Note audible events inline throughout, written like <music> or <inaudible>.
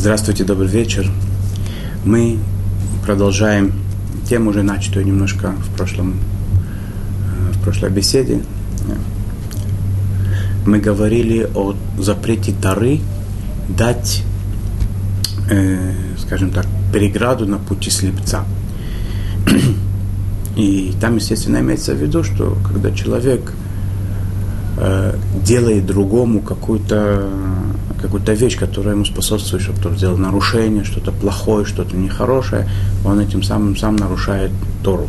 Здравствуйте, добрый вечер. Мы продолжаем тему, уже начатую немножко в, прошлом, э, в прошлой беседе. Мы говорили о запрете Тары дать, э, скажем так, преграду на пути слепца. И там, естественно, имеется в виду, что когда человек э, делает другому какую-то какую-то вещь, которая ему способствует, чтобы тот сделал нарушение, что-то плохое, что-то нехорошее, он этим самым сам нарушает Тору.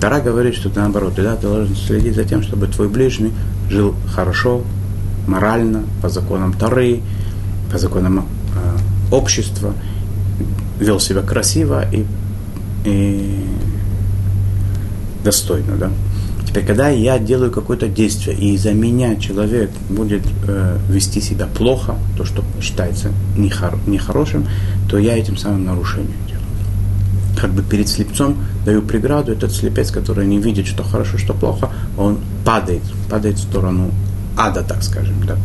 Тара говорит, что ты наоборот, да, ты должен следить за тем, чтобы твой ближний жил хорошо, морально, по законам Торы, по законам э, общества, вел себя красиво и, и достойно, да. Теперь, когда я делаю какое-то действие, и из-за меня человек будет э, вести себя плохо, то, что считается нехор- нехорошим, то я этим самым нарушение делаю. Как бы перед слепцом даю преграду, этот слепец, который не видит, что хорошо, что плохо, он падает, падает в сторону ада, так скажем, да,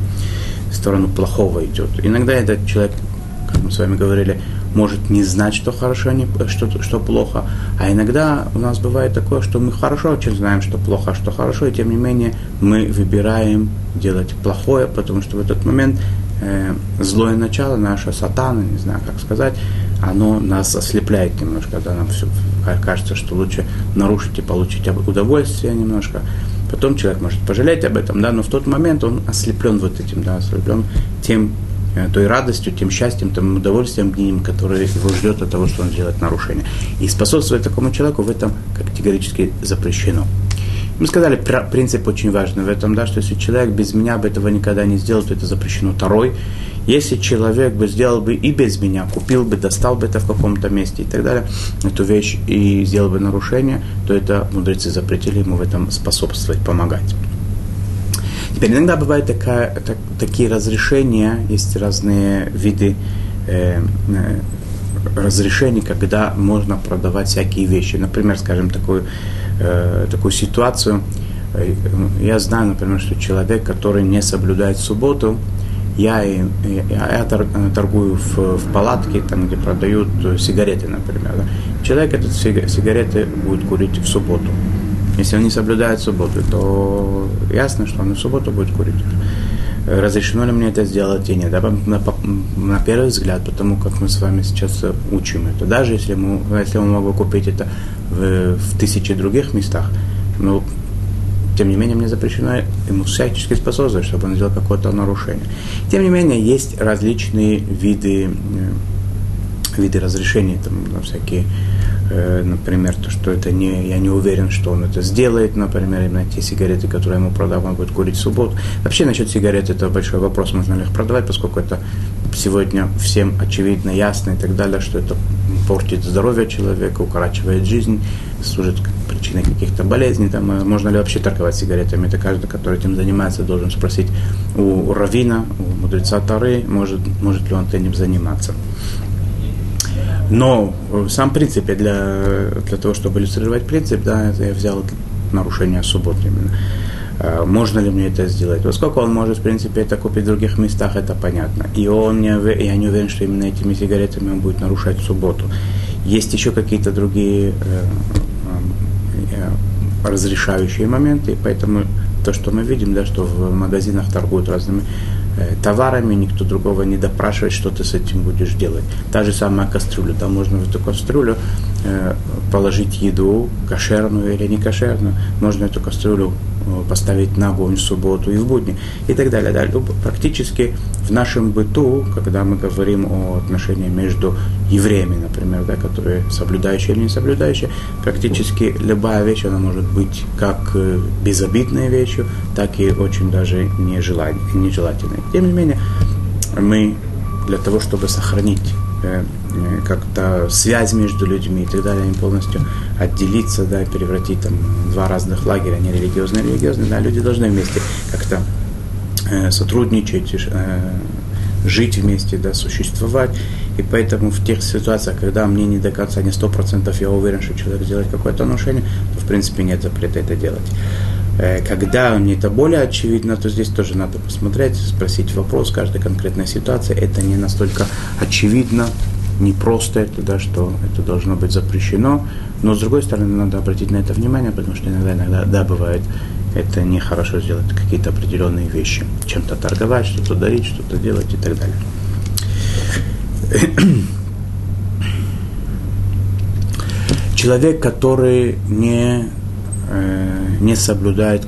в сторону плохого идет. Иногда этот человек, как мы с вами говорили, может не знать, что хорошо, не, что, что плохо. А иногда у нас бывает такое, что мы хорошо очень знаем, что плохо, а что хорошо, и тем не менее мы выбираем делать плохое, потому что в этот момент э, злое начало, наше сатана, не знаю, как сказать, оно нас ослепляет немножко, когда нам все кажется, что лучше нарушить и получить удовольствие немножко. Потом человек может пожалеть об этом, да, но в тот момент он ослеплен вот этим, да, ослеплен тем Э, той радостью, тем счастьем, тем удовольствием днем, которое его ждет от того, что он сделает нарушение. И способствовать такому человеку в этом категорически запрещено. Мы сказали, принцип очень важный в этом, да, что если человек без меня бы этого никогда не сделал, то это запрещено. Второй, если человек бы сделал бы и без меня, купил бы, достал бы это в каком-то месте и так далее, эту вещь и сделал бы нарушение, то это мудрецы запретили ему в этом способствовать, помогать. Теперь иногда бывают такая, так, такие разрешения, есть разные виды э, э, разрешений, когда можно продавать всякие вещи. Например, скажем, такую, э, такую ситуацию. Э, я знаю, например, что человек, который не соблюдает субботу, я, я, я торгую в, в палатке, там, где продают сигареты, например. Человек этот сигареты будет курить в субботу. Если он не соблюдает субботу, то ясно, что он в субботу будет курить. Разрешено ли мне это сделать или нет? Да, на, на первый взгляд, потому как мы с вами сейчас учим это. Даже если, ему, если он могу купить это в, в тысячи других местах, но тем не менее мне запрещено ему всячески способствовать, чтобы он сделал какое-то нарушение. Тем не менее, есть различные виды, э, виды разрешений, там, всякие Э, например, то, что это не, я не уверен, что он это сделает, например, именно те сигареты, которые ему продал, он будет курить в субботу. Вообще насчет сигарет это большой вопрос, можно ли их продавать, поскольку это сегодня всем очевидно, ясно и так далее, что это портит здоровье человека, укорачивает жизнь, служит причиной каких-то болезней. Там, э, можно ли вообще торговать сигаретами? Это каждый, который этим занимается, должен спросить у равина, у мудреца Тары, может, может ли он этим заниматься. Но э, сам принцип, для, для того, чтобы иллюстрировать принцип, да, я взял нарушение субботы именно. Э, можно ли мне это сделать? Поскольку он может, в принципе, это купить в других местах, это понятно. И он не, я не уверен, что именно этими сигаретами он будет нарушать субботу. Есть еще какие-то другие э, э, разрешающие моменты, поэтому то, что мы видим, да, что в магазинах торгуют разными товарами, никто другого не допрашивает, что ты с этим будешь делать. Та же самая кастрюля, там можно в эту кастрюлю э, положить еду, кошерную или не кошерную, можно эту кастрюлю Э, поставить на огонь в субботу и в будни и так далее. Да, практически в нашем быту, когда мы говорим о отношении между евреями, например, да, которые соблюдающие или не соблюдающие, практически любая вещь, она может быть как э, безобидной вещью, так и очень даже нежелательной. Тем не менее, мы для того, чтобы сохранить Э, как-то связь между людьми и так далее, полностью отделиться, да, превратить там два разных лагеря, не религиозные, религиозные, да, люди должны вместе как-то э, сотрудничать, э, жить вместе, да, существовать. И поэтому в тех ситуациях, когда мне не до конца, не сто процентов я уверен, что человек сделает какое-то нарушение, то в принципе нет запрета это делать. Э, когда мне это более очевидно, то здесь тоже надо посмотреть, спросить вопрос, каждая конкретная ситуация. Это не настолько очевидно, не просто это, да, что это должно быть запрещено. Но с другой стороны, надо обратить на это внимание, потому что иногда, иногда, да, бывает, это нехорошо сделать какие-то определенные вещи. Чем-то торговать, что-то дарить, что-то делать и так далее. Человек, который не не соблюдает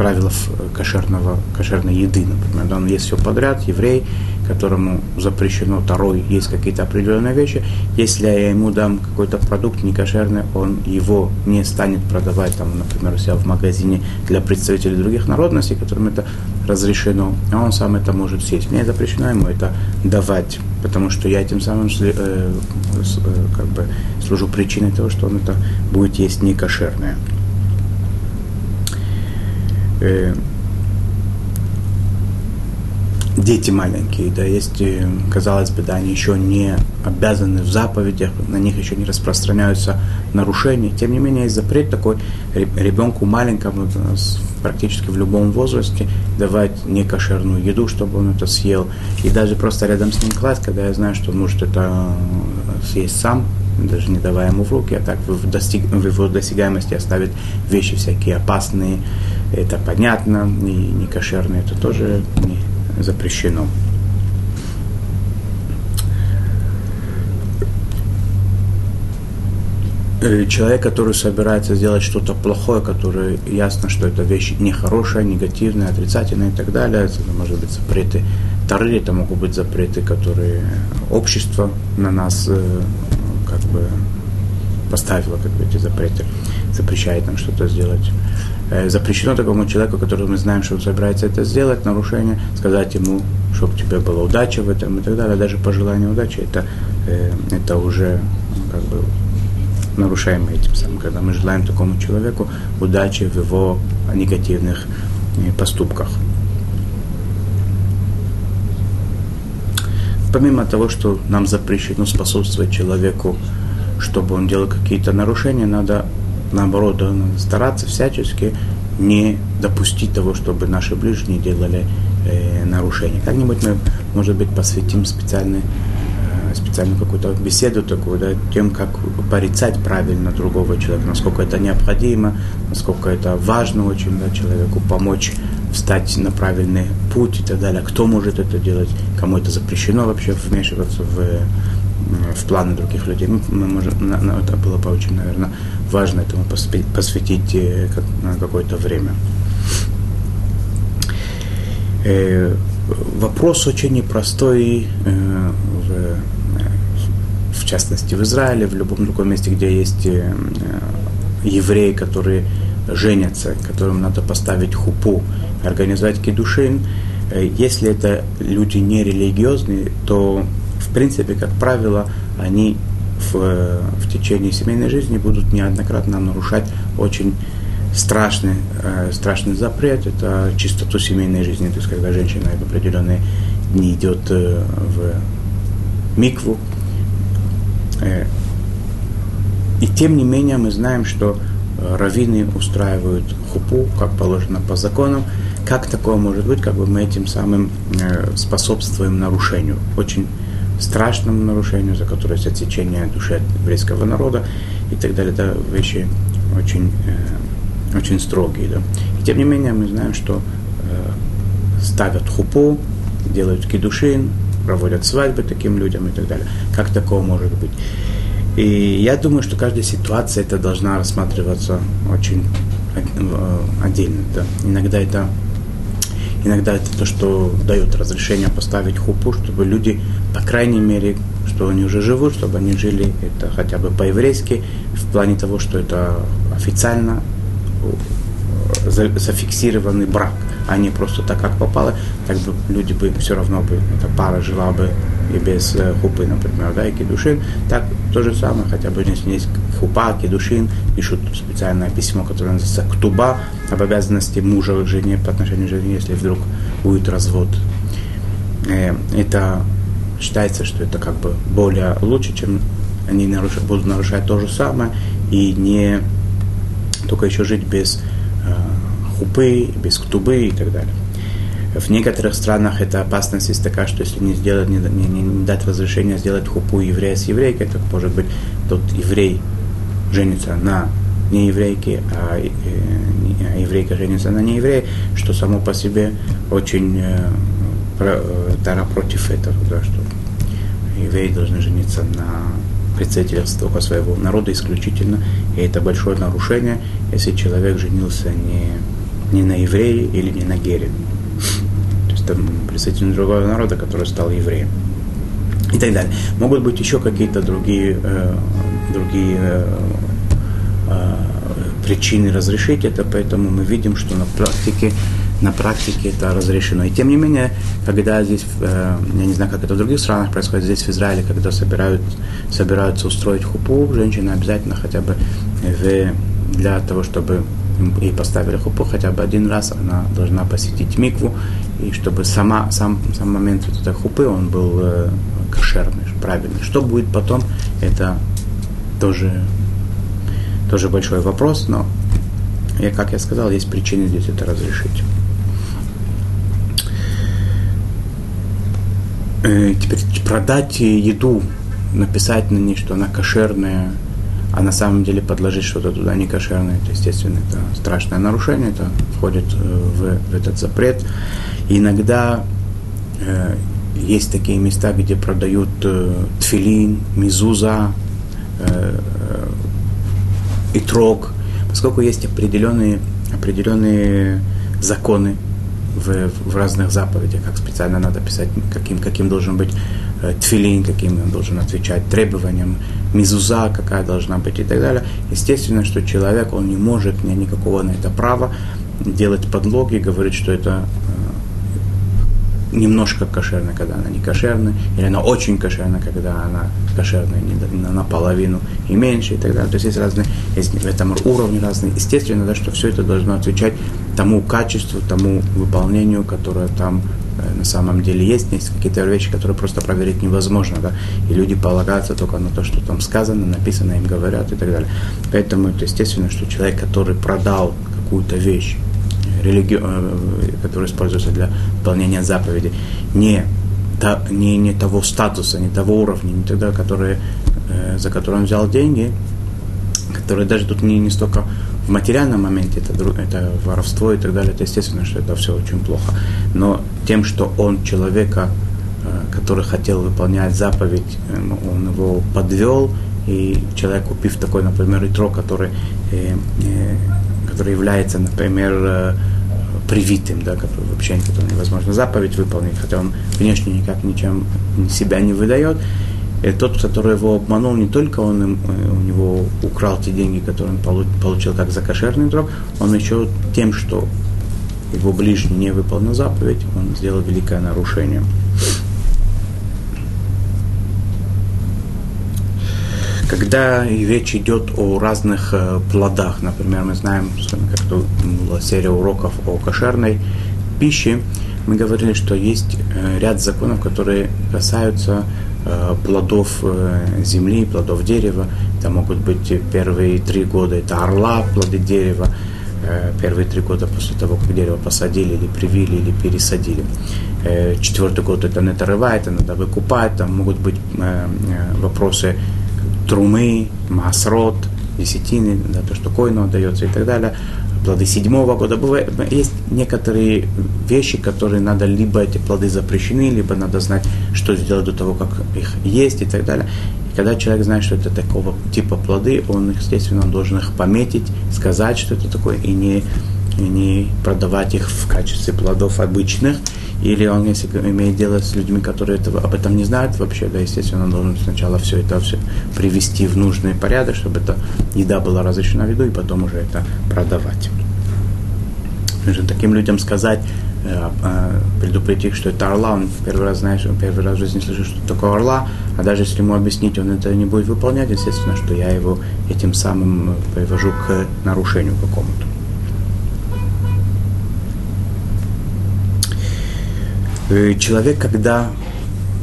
каш, э, кошерного, кошерной еды, например. Он ест все подряд, еврей, которому запрещено второй, есть какие-то определенные вещи. Если я ему дам какой-то продукт некошерный, он его не станет продавать, там, например, у себя в магазине для представителей других народностей, которым это разрешено, а он сам это может съесть. Мне запрещено ему это давать, потому что я тем самым э, э, как бы служу причиной того, что он это будет есть некошерное. Э, дети маленькие, да, есть, э, казалось бы, да, они еще не обязаны в заповедях, на них еще не распространяются нарушения. Тем не менее, есть запрет такой ребенку маленькому, практически в любом возрасте, давать некошерную еду, чтобы он это съел. И даже просто рядом с ним класть, когда я знаю, что он может это съесть сам, даже не давая ему в руки, а так в, достиг, в его досягаемости оставить вещи всякие опасные, это понятно, и некошерные, это тоже не, запрещено. Э, человек, который собирается сделать что-то плохое, который ясно, что эта вещь нехорошая, негативная, отрицательная и так далее, это может быть запреты Тары, это могут быть запреты, которые общество на нас э, как бы поставило, как бы эти запреты, запрещает нам что-то сделать. Э, запрещено такому человеку, который мы знаем, что он собирается это сделать, нарушение, сказать ему, чтобы тебе была удача в этом и так далее. Даже пожелание удачи, это, э, это уже как бы нарушаем этим самым, когда мы желаем такому человеку удачи в его негативных э, поступках. Помимо того, что нам запрещено способствовать человеку, чтобы он делал какие-то нарушения, надо наоборот, надо стараться всячески не допустить того, чтобы наши ближние делали э, нарушения. Как-нибудь мы, может быть, посвятим специальный, э, специальную какую-то беседу такую, да, тем, как порицать правильно другого человека, насколько это необходимо, насколько это важно очень да, человеку помочь встать на правильный путь и так далее. Кто может это делать, кому это запрещено вообще вмешиваться в в планы других людей. Мы, мы можем, на, на, это было бы очень, наверное, важно этому посвятить э, как, какое-то время. Э, вопрос очень непростой, э, в, э, в частности в Израиле, в любом другом месте, где есть э, евреи, которые женятся, которым надо поставить хупу, организовать кедушин. Э, если это люди нерелигиозные, то в принципе, как правило, они в, в течение семейной жизни будут неоднократно нарушать очень страшный, э, страшный запрет, это чистоту семейной жизни, то есть когда женщина в определенные дни идет э, в микву. Э, и тем не менее мы знаем, что раввины устраивают хупу, как положено по законам. Как такое может быть, как бы мы этим самым э, способствуем нарушению? Очень страшному нарушению, за которое есть отсечение души еврейского народа и так далее. Это вещи очень, э, очень строгие. Да. И тем не менее мы знаем, что э, ставят хупу, делают кидушин, проводят свадьбы таким людям и так далее. Как такого может быть? И я думаю, что каждая ситуация это должна рассматриваться очень э, отдельно. Да. Иногда это Иногда это то, что дает разрешение поставить хупу, чтобы люди, по крайней мере, что они уже живут, чтобы они жили это хотя бы по-еврейски, в плане того, что это официально э, зафиксированный брак, а не просто так, как попало, так бы люди бы все равно бы, эта пара жила бы и без э, хупы, например, да, и кедушин. Так то же самое, хотя бы если есть хупа, кедушин, пишут специальное письмо, которое называется ктуба, об обязанности мужа к жене по отношению к жене, если вдруг будет развод. Э, это считается, что это как бы более лучше, чем они нарушают, будут нарушать то же самое и не только еще жить без хупы, без ктубы и так далее. В некоторых странах эта опасность есть такая, что если не, сделать, не, не, не дать разрешения сделать хупу еврея с еврейкой, то может быть тот еврей женится на не еврейке, а, э, а еврейка женится на нееврее, что само по себе очень э, про, э, Тара против этого, да, что евреи должны жениться на представительстве только своего народа исключительно, и это большое нарушение, если человек женился не, не на еврее или не на гере. Есть там представитель другого народа, который стал евреем. И так далее. Могут быть еще какие-то другие, э, другие э, э, причины разрешить это, поэтому мы видим, что на практике на практике это разрешено. И тем не менее, когда здесь, э, я не знаю, как это в других странах происходит, здесь в Израиле, когда собирают, собираются устроить хупу, женщина обязательно хотя бы в, для того, чтобы ей поставили хупу, хотя бы один раз она должна посетить микву, и чтобы сама, сам, сам момент вот этой хупы, он был э, кошерный, правильный. Что будет потом, это тоже, тоже большой вопрос, но, я, как я сказал, есть причины здесь это разрешить. э, теперь продать еду, написать на ней, что она кошерная, а на самом деле подложить что-то туда не кошерное, это, естественно, это страшное нарушение, это входит э, в, в этот запрет. Иногда э, есть такие места, где продают э, тфилин, мизуза, э, э, и трог, поскольку есть определенные, определенные законы, в, в разных заповедях, как специально надо писать, каким, каким должен быть тфилин, каким он должен отвечать требованиям, мизуза какая должна быть и так далее. Естественно, что человек, он не может, не никакого на это права делать подлоги, говорить, что это немножко кошерная, когда она не кошерная, или она очень кошерная, когда она кошерная не наполовину и меньше и так далее. То есть есть разные, есть в этом уровне разные. Естественно, да, что все это должно отвечать тому качеству, тому выполнению, которое там э, на самом деле есть. Есть какие-то вещи, которые просто проверить невозможно, да, и люди полагаются только на то, что там сказано, написано, им говорят и так далее. Поэтому это естественно, что человек, который продал какую-то вещь, религи... Э, который используется для выполнения заповеди, не, та, не, не того статуса, не того уровня, не тогда, который, э, за который он взял деньги, которые даже тут не, не столько в материальном моменте, это, это воровство и так далее, это естественно, что это все очень плохо. Но тем, что он человека, э, который хотел выполнять заповедь, он его подвел, и человек, купив такой, например, итро, который который является, например, э, привитым, да, который вообще невозможно заповедь выполнить, хотя он внешне никак ничем себя не выдает. И тот, который его обманул, не только он э, у него украл те деньги, которые он получил как за кошерный дрог, он еще тем, что его ближний не выполнил заповедь, он сделал великое нарушение. Когда речь идет о разных э, плодах, например, мы знаем, как была серия уроков о кошерной пище, мы говорили, что есть э, ряд законов, которые касаются э, плодов земли, плодов дерева. Это могут быть первые три года, это орла, плоды дерева, первые три года после того, как дерево посадили или привили или пересадили. Четвертый год это не рыва, это надо выкупать, там могут быть вопросы трумы, масрот, десятины, да, то, что коину отдается и так далее, плоды седьмого года. Бывает, есть некоторые вещи, которые надо, либо эти плоды запрещены, либо надо знать, что сделать до того, как их есть и так далее. И когда человек знает, что это такого типа плоды, он, естественно, должен их пометить, сказать, что это такое, и не, и не продавать их в качестве плодов обычных, или он, если имеет дело с людьми, которые этого, об этом не знают вообще, да, естественно, он должен сначала все это все привести в нужный порядок, чтобы эта еда была разрешена в виду, и потом уже это продавать. Нужно таким людям сказать, э, э, предупредить их, что это орла, он первый раз знаешь, он первый раз в жизни слышит, что такое орла, а даже если ему объяснить, он это не будет выполнять, естественно, что я его этим самым привожу к нарушению какому-то. Э, человек, когда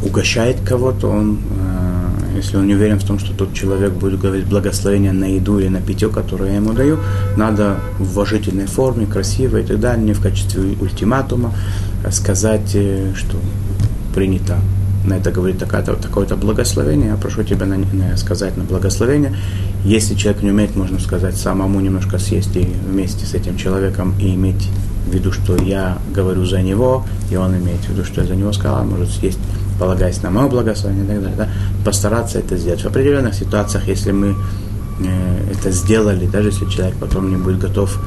угощает кого-то, он, э, если он не уверен в том, что тот человек будет говорить благословение на еду или на питье, которое я ему даю, надо в уважительной форме, красиво и так далее, не в качестве ультиматума сказать, э, что принято на это говорит такое-то, такое-то благословение, я прошу тебя на, на, сказать на благословение. Если человек не умеет, можно сказать, самому немножко съесть и вместе с этим человеком и иметь в виду, что я говорю за него, и он имеет в виду, что я за него сказал, может съесть полагаясь на мое благословение и так далее, да, постараться это сделать. В определенных ситуациях, если мы э, это сделали, даже если человек потом не будет готов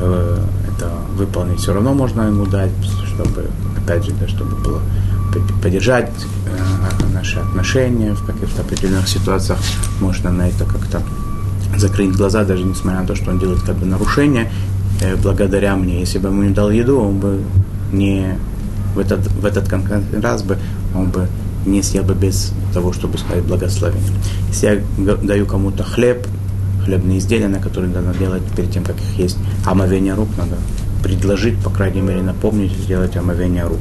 э, это выполнить, все равно можно ему дать, чтобы, опять же, да, чтобы было поддержать э, наши отношения в каких-то определенных ситуациях, можно на это как-то закрыть глаза, даже несмотря на то, что он делает как бы нарушение, благодаря мне. Если бы ему не дал еду, он бы не в этот, в этот конкретный раз бы он бы не съел бы без того, чтобы сказать благословение. Если я даю кому-то хлеб, хлебные изделия, на которые надо делать перед тем, как их есть, омовение рук надо предложить, по крайней мере, напомнить, сделать омовение рук.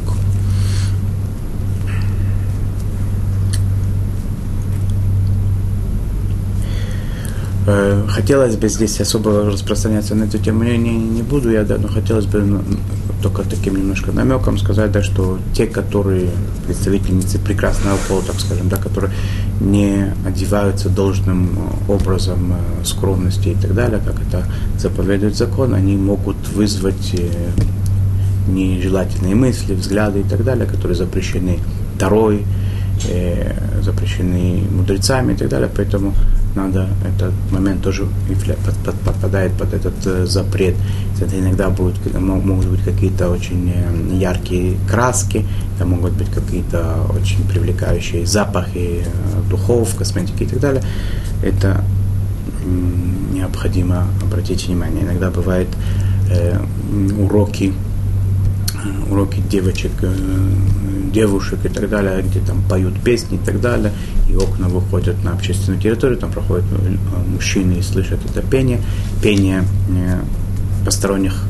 Хотелось бы здесь особо распространяться на эту тему, я не, не буду я, да, но хотелось бы ну, только таким немножко намеком сказать, да, что те, которые представительницы прекрасного пола, так скажем, да, которые не одеваются должным образом э, скромности и так далее, как это заповедует закон, они могут вызвать э, нежелательные мысли, взгляды и так далее, которые запрещены Второй, запрещены мудрецами и так далее, поэтому надо, этот момент тоже подпадает под этот э, запрет. Это иногда будут, могут быть какие-то очень э, яркие краски, это могут быть какие-то очень привлекающие запахи э, духов, косметики и так далее. Это необходимо обратить внимание. Иногда бывают э, уроки уроки девочек, э, девушек и так далее, где там поют песни и так далее, и окна выходят на общественную территорию, там проходят э, мужчины и слышат это пение. Пение э, посторонних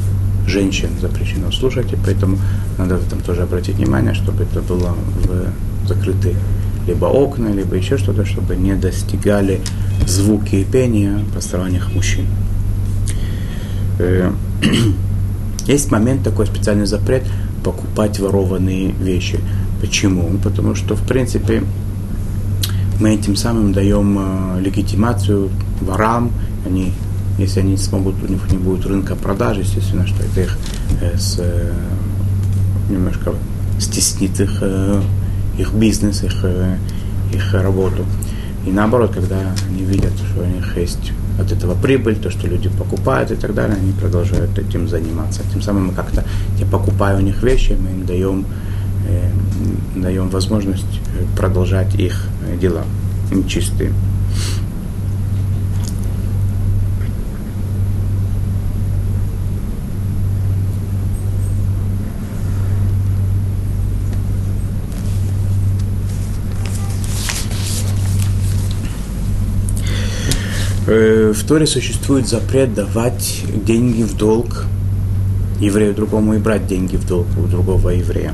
женщин запрещено слушать, и поэтому надо этом тоже обратить внимание, чтобы это было в закрытые либо окна, либо еще что-то, чтобы не достигали звуки и пения посторонних мужчин. <clears throat> Есть момент такой специальный запрет покупать ворованные вещи. Почему? Потому что, в принципе, мы этим самым даем э, легитимацию ворам, они, если они смогут, у них не будет рынка продаж, естественно, что это их э, с, э, немножко стеснит их, их бизнес, их, их работу. И наоборот, когда они видят, что у них есть от этого прибыль, то, что люди покупают и так далее, они продолжают этим заниматься. Тем самым мы как-то, я покупаю у них вещи, мы им даем, э, даем возможность э, продолжать их э, дела нечистые. В Торе существует запрет давать деньги в долг еврею другому и брать деньги в долг у другого еврея.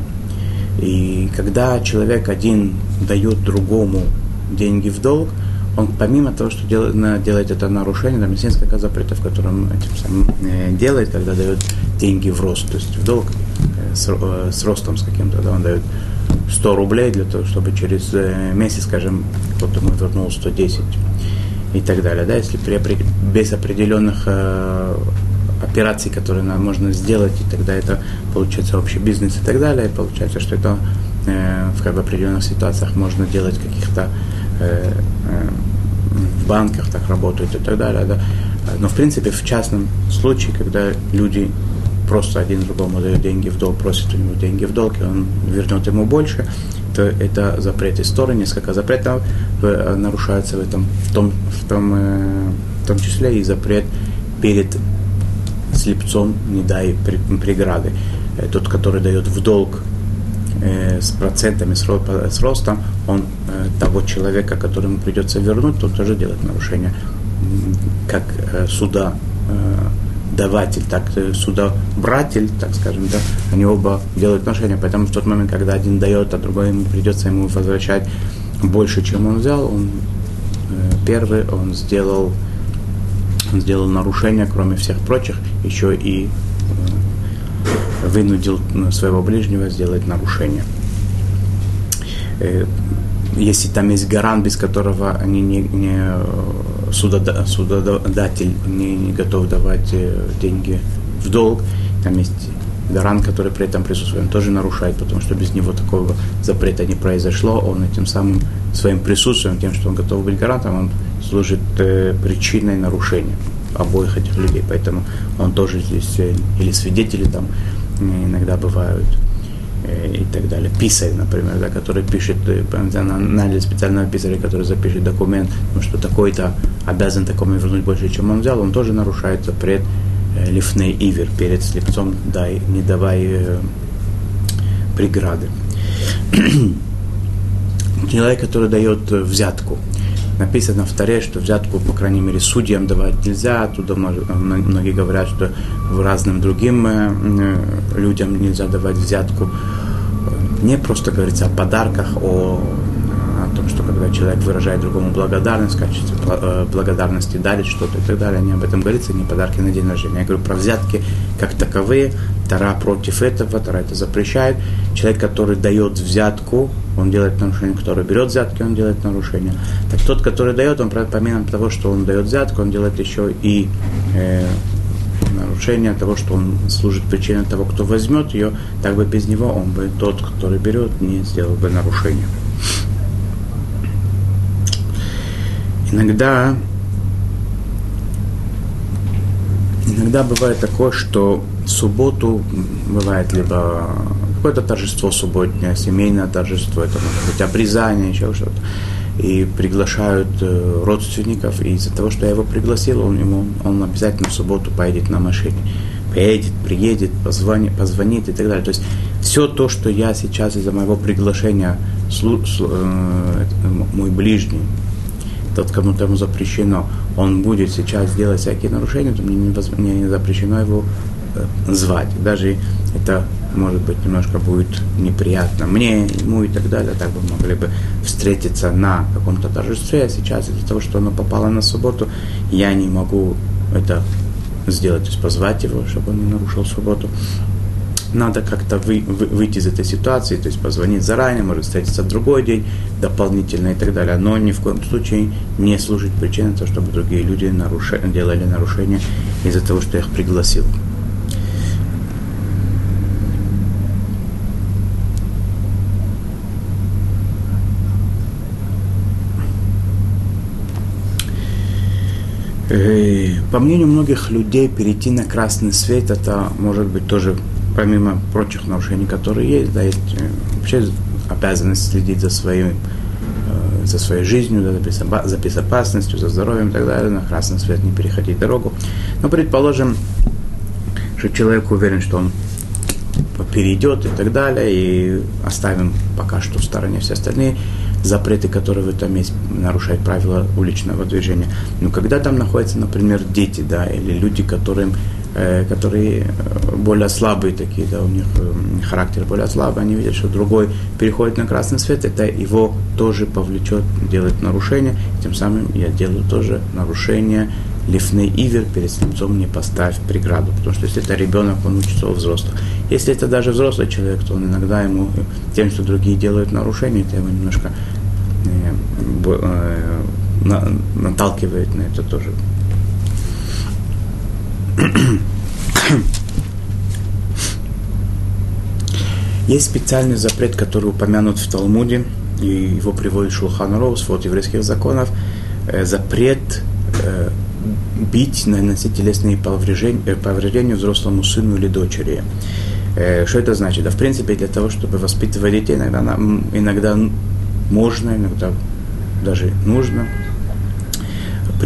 И когда человек один дает другому деньги в долг, он помимо того, что делает, делает это нарушение, там есть несколько запретов, которые он этим самым э, делает, когда дает деньги в рост, то есть в долг э, с, с ростом с каким-то, да, он дает 100 рублей для того, чтобы через месяц, скажем, кто-то ему вернул 110 и так далее. Да? Если при, без определенных э, операций, которые нам можно сделать, и тогда это получается общий бизнес и так далее, и получается, что это э, в как бы, определенных ситуациях можно делать каких-то э, э, в банках так работают и так далее. Да? Но в принципе в частном случае, когда люди просто один другому дает деньги в долг, просит у него деньги в долг, и он вернет ему больше, то это запрет истории, несколько запретов э, нарушаются в этом, в том, в том, э, в том числе и запрет перед слепцом не дай преграды. Э, тот, который дает в долг с процентами, с ростом, он того человека, которому придется вернуть, тот тоже делает нарушение. Как суда даватель, так судобратель, так скажем, да, они оба делают отношения. Поэтому в тот момент, когда один дает, а другой ему придется ему возвращать больше, чем он взял, он э, первый, он сделал, он сделал нарушение, кроме всех прочих, еще и э, вынудил своего ближнего сделать нарушение. Э, если там есть гарант, без которого они не, не судода, судодатель не, не готов давать деньги в долг, там есть гарант, который при этом присутствует, он тоже нарушает, потому что без него такого запрета не произошло, он этим самым своим присутствием, тем, что он готов быть гарантом, он служит э, причиной нарушения обоих этих людей, поэтому он тоже здесь, э, или свидетели там э, иногда бывают, э, и так далее. Писарь, например, да, который пишет, э, наняли специального писаря, который запишет документ, ну, что такой-то обязан такому вернуть больше, чем он взял, он тоже нарушает запрет Э, лифней ивер, перед слепцом дай, не давай э, преграды. <clears throat> Человек, который дает э, взятку. Написано в Таре, что взятку, по крайней мере, судьям давать нельзя. Оттуда многие говорят, что в разным другим э, людям нельзя давать взятку. Не просто говорится о подарках, о о том, что когда человек выражает другому благодарность, в качестве э, благодарности дарит что-то и так далее, не об этом говорится, не подарки на день рождения. Я говорю про взятки как таковые, Тара против этого, Тара это запрещает. Человек, который дает взятку, он делает нарушение, который берет взятки, он делает нарушение. Так тот, который дает, он помимо того, что он дает взятку, он делает еще и э, нарушение того, что он служит причиной того, кто возьмет ее, так бы без него он бы, тот, который берет, не сделал бы нарушение. иногда, иногда бывает такое, что в субботу бывает либо какое-то торжество субботнее, семейное торжество, это может быть обрезание, еще что-то. И приглашают э, родственников, и из-за того, что я его пригласил, он, ему, он обязательно в субботу поедет на машине. Поедет, приедет, позвонит, позвонит и так далее. То есть все то, что я сейчас из-за моего приглашения, э, мой ближний, тот, кому тому запрещено, он будет сейчас делать всякие нарушения, то мне не, не запрещено его э, звать. Даже это, может быть, немножко будет неприятно мне, ему и так далее. Так бы могли бы встретиться на каком-то торжестве, а сейчас из-за того, что оно попало на субботу, я не могу это сделать, то есть позвать его, чтобы он не нарушил субботу надо как-то вы, вы, выйти из этой ситуации, то есть позвонить заранее, может встретиться в другой день дополнительно и так далее, но ни в коем случае не служить причиной того, чтобы другие люди наруша, делали нарушения из-за того, что я их пригласил. По мнению многих людей, перейти на красный свет, это может быть тоже помимо прочих нарушений, которые есть, да, есть э, вообще обязанность следить за своим э, за своей жизнью, да, за безопасностью, за здоровьем и так далее, на красный свет не переходить дорогу. Но предположим, что человек уверен, что он перейдет и так далее, и оставим пока что в стороне все остальные запреты, которые в этом есть, нарушают правила уличного движения. Но когда там находятся, например, дети, да, или люди, которым которые э, более слабые такие, да, у них э, характер более слабый, они видят, что другой переходит на красный свет, это его тоже повлечет делать нарушение, тем самым я делаю тоже нарушение лифный ивер перед слепцом не поставь преграду, потому что если это ребенок, он учится у взрослых. Если это даже взрослый человек, то он иногда ему тем, что другие делают нарушения, это его немножко э, э, наталкивает на это тоже <coughs> есть специальный запрет, который упомянут в Талмуде, и его приводит Шулхан Роуз, вот еврейских законов, э, запрет э, бить, наносить телесные повреждения, э, повреждения взрослому сыну или дочери. Что это значит? Да, в принципе, для того, чтобы воспитывать детей, иногда, иногда можно, иногда даже нужно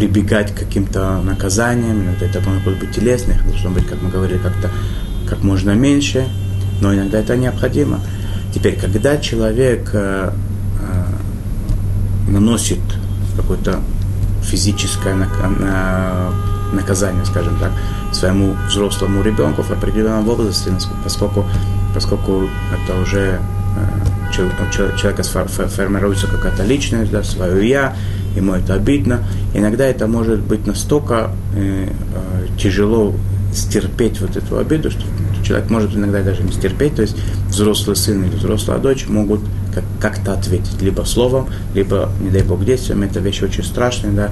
прибегать к каким-то наказаниям, иногда это может быть телесных, должно быть, как мы говорили, как-то как можно меньше, но иногда это необходимо. Теперь, когда человек э, э, наносит какое-то физическое наказание, скажем так, своему взрослому ребенку в определенном возрасте, поскольку, поскольку это уже э, у человека формируется какая-то личность, да, свое я, ему это обидно. Иногда это может быть настолько э, э, тяжело стерпеть вот эту обиду, что человек может иногда даже не стерпеть, то есть взрослый сын или взрослая дочь могут как- как-то ответить, либо словом, либо, не дай бог, действием. Это вещь очень страшная, да,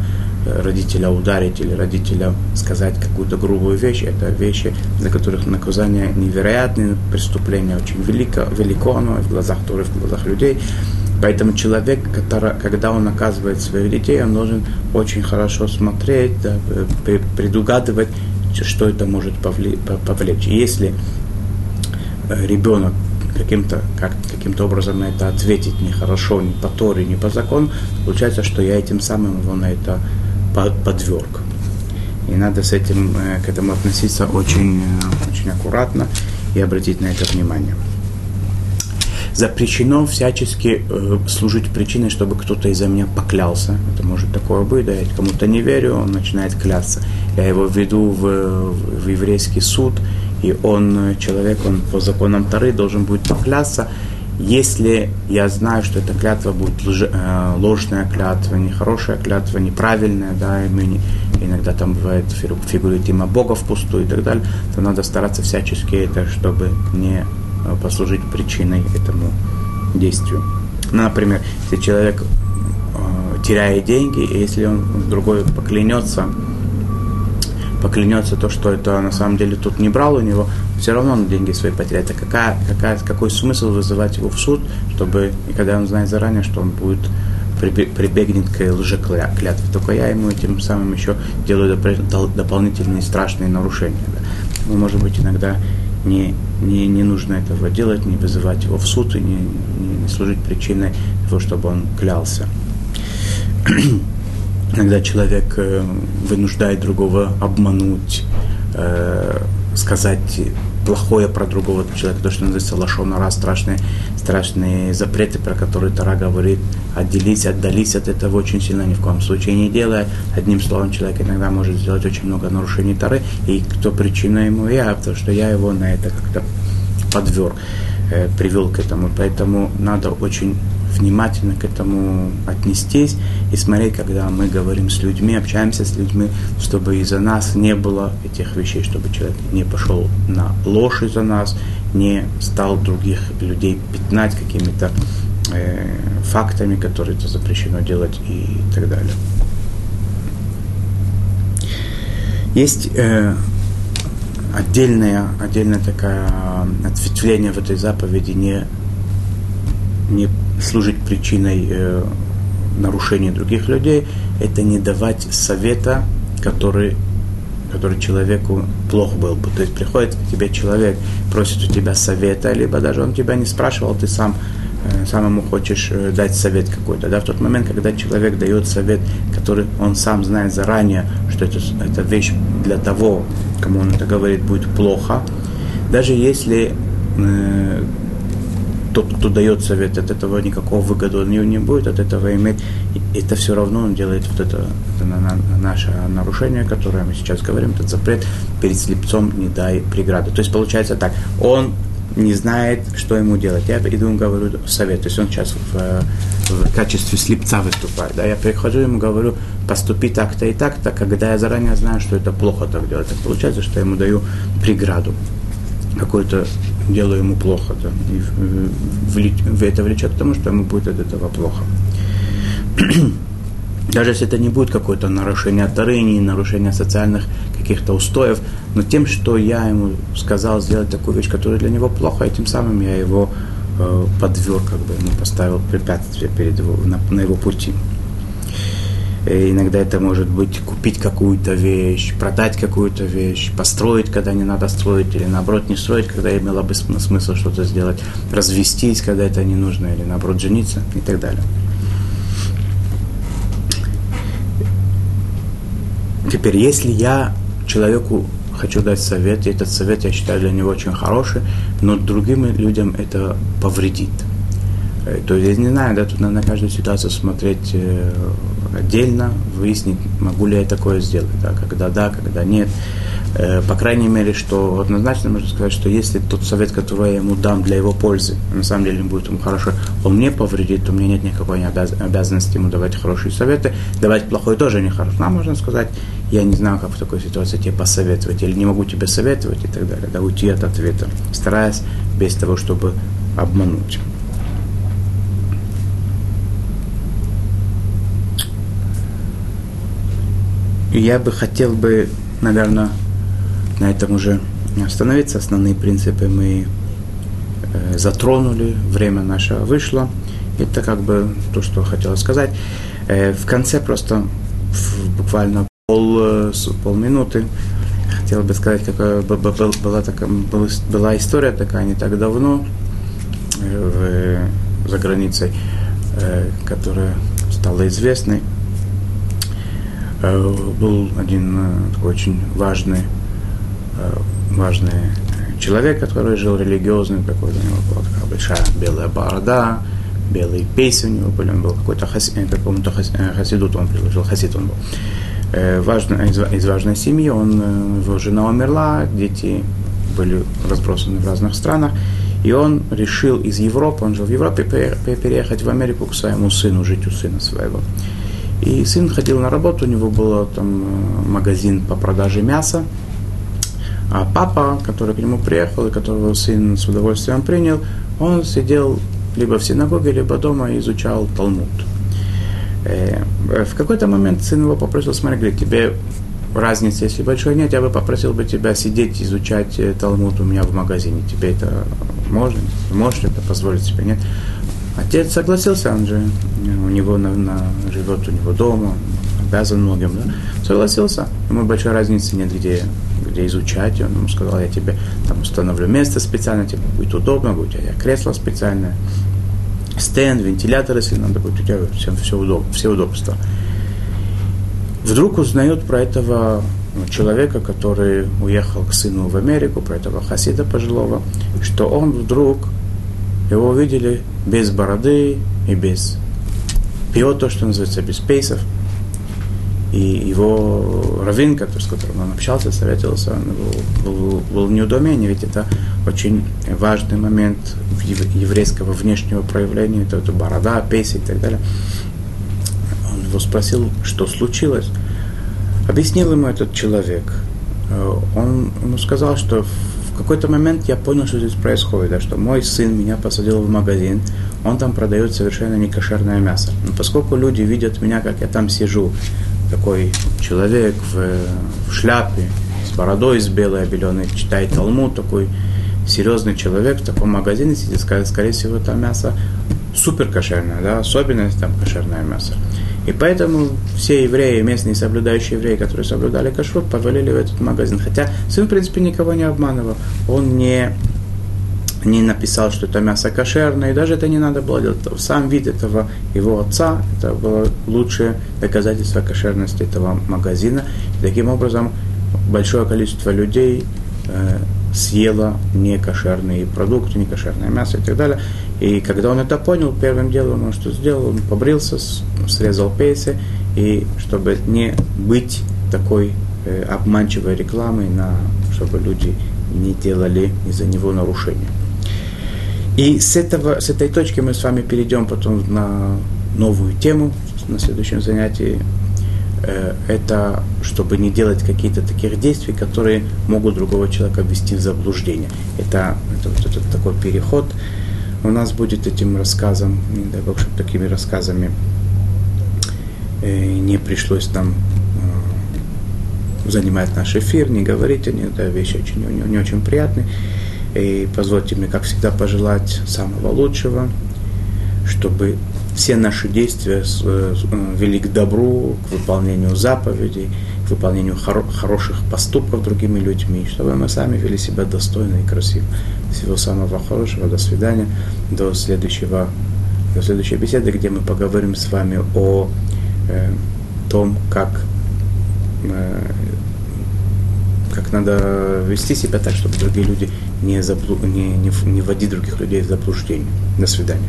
родителя ударить или родителя сказать какую-то грубую вещь, это вещи, за которых наказание невероятное, преступление очень велико, велико оно в глазах Торы, в глазах людей. Поэтому человек, который, когда он наказывает своих детей, он должен очень хорошо смотреть, да, предугадывать, что это может повлечь. Если э, ребенок каким-то как, каким образом на это ответить нехорошо, не по Торе, не по закону, получается, что я этим самым его на это подверг. И надо с этим, э, к этому относиться очень, э, очень аккуратно и обратить на это внимание. Запрещено всячески э, служить причиной, чтобы кто-то из-за меня поклялся. Это может такое быть, да, я кому-то не верю, он начинает клясться. Я его веду в, в еврейский суд, и он, человек, он по законам Тары должен будет поклясться, если я знаю, что эта клятва будет лж, э, ложная клятва, нехорошая клятва, неправильная, да, и мы не, иногда там бывает фигурирует имя Бога впустую и так далее, то надо стараться всячески это, чтобы не э, послужить причиной этому действию. Например, если человек э, теряет деньги, и если он другой поклянется, поклянется то, что это на самом деле тут не брал у него, все равно он деньги свои потеряет. А какая, какая, какой смысл вызывать его в суд, чтобы, и когда он знает заранее, что он будет прибегнет к лжеклятве. Только я ему этим самым еще делаю дополнительные страшные нарушения. Да. Ну, может быть, иногда не, не, не нужно этого делать, не вызывать его в суд и не, не служить причиной того, чтобы он клялся. <clears throat> Иногда человек э, вынуждает другого обмануть, э, сказать плохое про другого человека, то, что называется лошонара, страшные, страшные запреты, про которые Тара говорит, отделись, отдались от этого очень сильно, ни в коем случае не делая. Одним словом, человек иногда может сделать очень много нарушений Тары, и кто причина ему? Я, потому что я его на это как-то подверг, э, привел к этому. Поэтому надо очень внимательно к этому отнестись и смотреть, когда мы говорим с людьми, общаемся с людьми, чтобы из-за нас не было этих вещей, чтобы человек не пошел на ложь из-за нас, не стал других людей пятнать какими-то э, фактами, которые это запрещено делать и так далее. Есть э, отдельное, отдельное такое ответвление в этой заповеди не, не служить причиной э, нарушения других людей, это не давать совета, который, который человеку плохо был бы. То есть приходит к тебе человек, просит у тебя совета, либо даже он тебя не спрашивал, ты сам э, самому хочешь э, дать совет какой-то. Да, в тот момент, когда человек дает совет, который он сам знает заранее, что это, это вещь для того, кому он это говорит, будет плохо, даже если э, тот, кто дает совет, от этого никакого выгоды не, не будет, от этого иметь. Это все равно он делает вот это, это на, на, наше нарушение, которое мы сейчас говорим, этот запрет перед слепцом не дай преграды. То есть получается так, он не знает, что ему делать. Я иду ему говорю совет. То есть он сейчас в, в качестве слепца выступает. Да? Я прихожу ему говорю, поступи так-то и так-то, когда я заранее знаю, что это плохо так делать. Так получается, что я ему даю преграду какой-то делаю ему плохо, да, и это влечет к тому, что ему будет от этого плохо. Даже если это не будет какое-то нарушение Тары, не нарушение социальных каких-то устоев, но тем, что я ему сказал сделать такую вещь, которая для него плохо, и тем самым я его э, подверг, как бы ему поставил препятствие перед его, на, на его пути. Э, иногда это может быть купить какую-то вещь, продать какую-то вещь, построить, когда не надо строить, или наоборот не строить, когда имело бы смысл что-то сделать, развестись, когда это не нужно, или наоборот жениться и так далее. Теперь, если я человеку хочу дать совет, и этот совет я считаю для него очень хороший, но другим людям это повредит. Э, то есть, не знаю, да, тут надо на каждую ситуацию смотреть отдельно, выяснить, могу ли я такое сделать, да, когда да, когда нет. Э, по крайней мере, что однозначно можно сказать, что если тот совет, который я ему дам для его пользы, на самом деле будет ему хорошо, он мне повредит, то меня нет никакой обязанности ему давать хорошие советы. Давать плохой тоже нехорошо. Нам можно сказать, я не знаю, как в такой ситуации тебе посоветовать, или не могу тебе советовать и так далее, да, уйти от ответа, стараясь без того, чтобы обмануть. Я бы хотел бы, наверное, на этом уже остановиться. Основные принципы мы э, затронули, время наше вышло. Это как бы то, что хотел сказать. Э, в конце просто буквально пол, э, полминуты хотел бы сказать, какая была, такая, была история такая не так давно в, за границей, которая стала известной. Был один такой очень важный важный человек, который жил религиозный, такой у него была такая большая белая борода, белые пейсы у него были, он был какой-то хас, э, какому-то хас, э, хасидут он приложил, хасид он был. важный, из, из важной семьи, он, его жена умерла, дети были разбросаны в разных странах, и он решил из Европы, он жил в Европе, переехать в Америку к своему сыну, жить у сына своего. И сын ходил на работу, у него был там магазин по продаже мяса, а папа, который к нему приехал и которого сын с удовольствием принял, он сидел либо в синагоге, либо дома и изучал Талмуд. Э, в какой-то момент сын его попросил, смотри, говорит, тебе разницы, если большой нет, я бы попросил бы тебя сидеть, изучать э, Талмуд у меня в магазине. Тебе это можно? Можешь это позволить себе, нет? Отец согласился, он же э, у него на, на, живет у него дома, обязан многим, да? Согласился. Ему большой разницы нет, где где изучать. И он ему сказал, я тебе там установлю место специально, тебе будет удобно, будет у тебя кресло специальное, стенд, вентилятор, если надо будет, у тебя всем все, удоб, все удобства. Вдруг узнают про этого ну, человека, который уехал к сыну в Америку, про этого хасида пожилого, что он вдруг, его увидели без бороды и без пьет то, что называется, без пейсов – и его раввин, который, с которым он общался, советовался, он был, был, был в недоумении, ведь это очень важный момент еврейского внешнего проявления, это, это борода, песня и так далее. Он его спросил, что случилось. Объяснил ему этот человек. Э, он ему сказал, что в какой-то момент я понял, что здесь происходит, да, что мой сын меня посадил в магазин, он там продает совершенно некошерное мясо. Но поскольку люди видят меня, как я там сижу, такой человек в, в шляпе, с бородой с белой обеленной, читает Талмуд, такой серьезный человек в таком магазине сидит, скорее, всего, там мясо супер кошерное, да, особенно если там кошерное мясо. И поэтому все евреи, местные соблюдающие евреи, которые соблюдали кашрут, повалили в этот магазин. Хотя сын, в принципе, никого не обманывал. Он не не написал, что это мясо кошерное, и даже это не надо было делать. Сам вид этого его отца, это было лучшее доказательство кошерности этого магазина. И таким образом большое количество людей э, съело некошерные продукты, некошерное мясо и так далее. И когда он это понял, первым делом он что сделал? Он побрился, срезал пейсы, и чтобы не быть такой э, обманчивой рекламой, на, чтобы люди не делали из-за него нарушения. И с, этого, с этой точки мы с вами перейдем потом на новую тему на следующем занятии. Э, это чтобы не делать какие-то таких действий, которые могут другого человека ввести в заблуждение. Это, это вот этот такой переход. У нас будет этим рассказом, не дай бог, чтобы такими рассказами э, не пришлось нам э, занимать наш эфир, не говорить о них, это вещи очень, не, не очень приятные. И позвольте мне, как всегда, пожелать самого лучшего, чтобы все наши действия э, вели к добру, к выполнению заповедей, к выполнению хоро- хороших поступков другими людьми, чтобы мы сами вели себя достойно и красиво. Всего самого хорошего, до свидания, до следующего, до следующей беседы, где мы поговорим с вами о э, том, как э, как надо вести себя так, чтобы другие люди не, заблу... не, не, не вводить других людей в заблуждение. До свидания.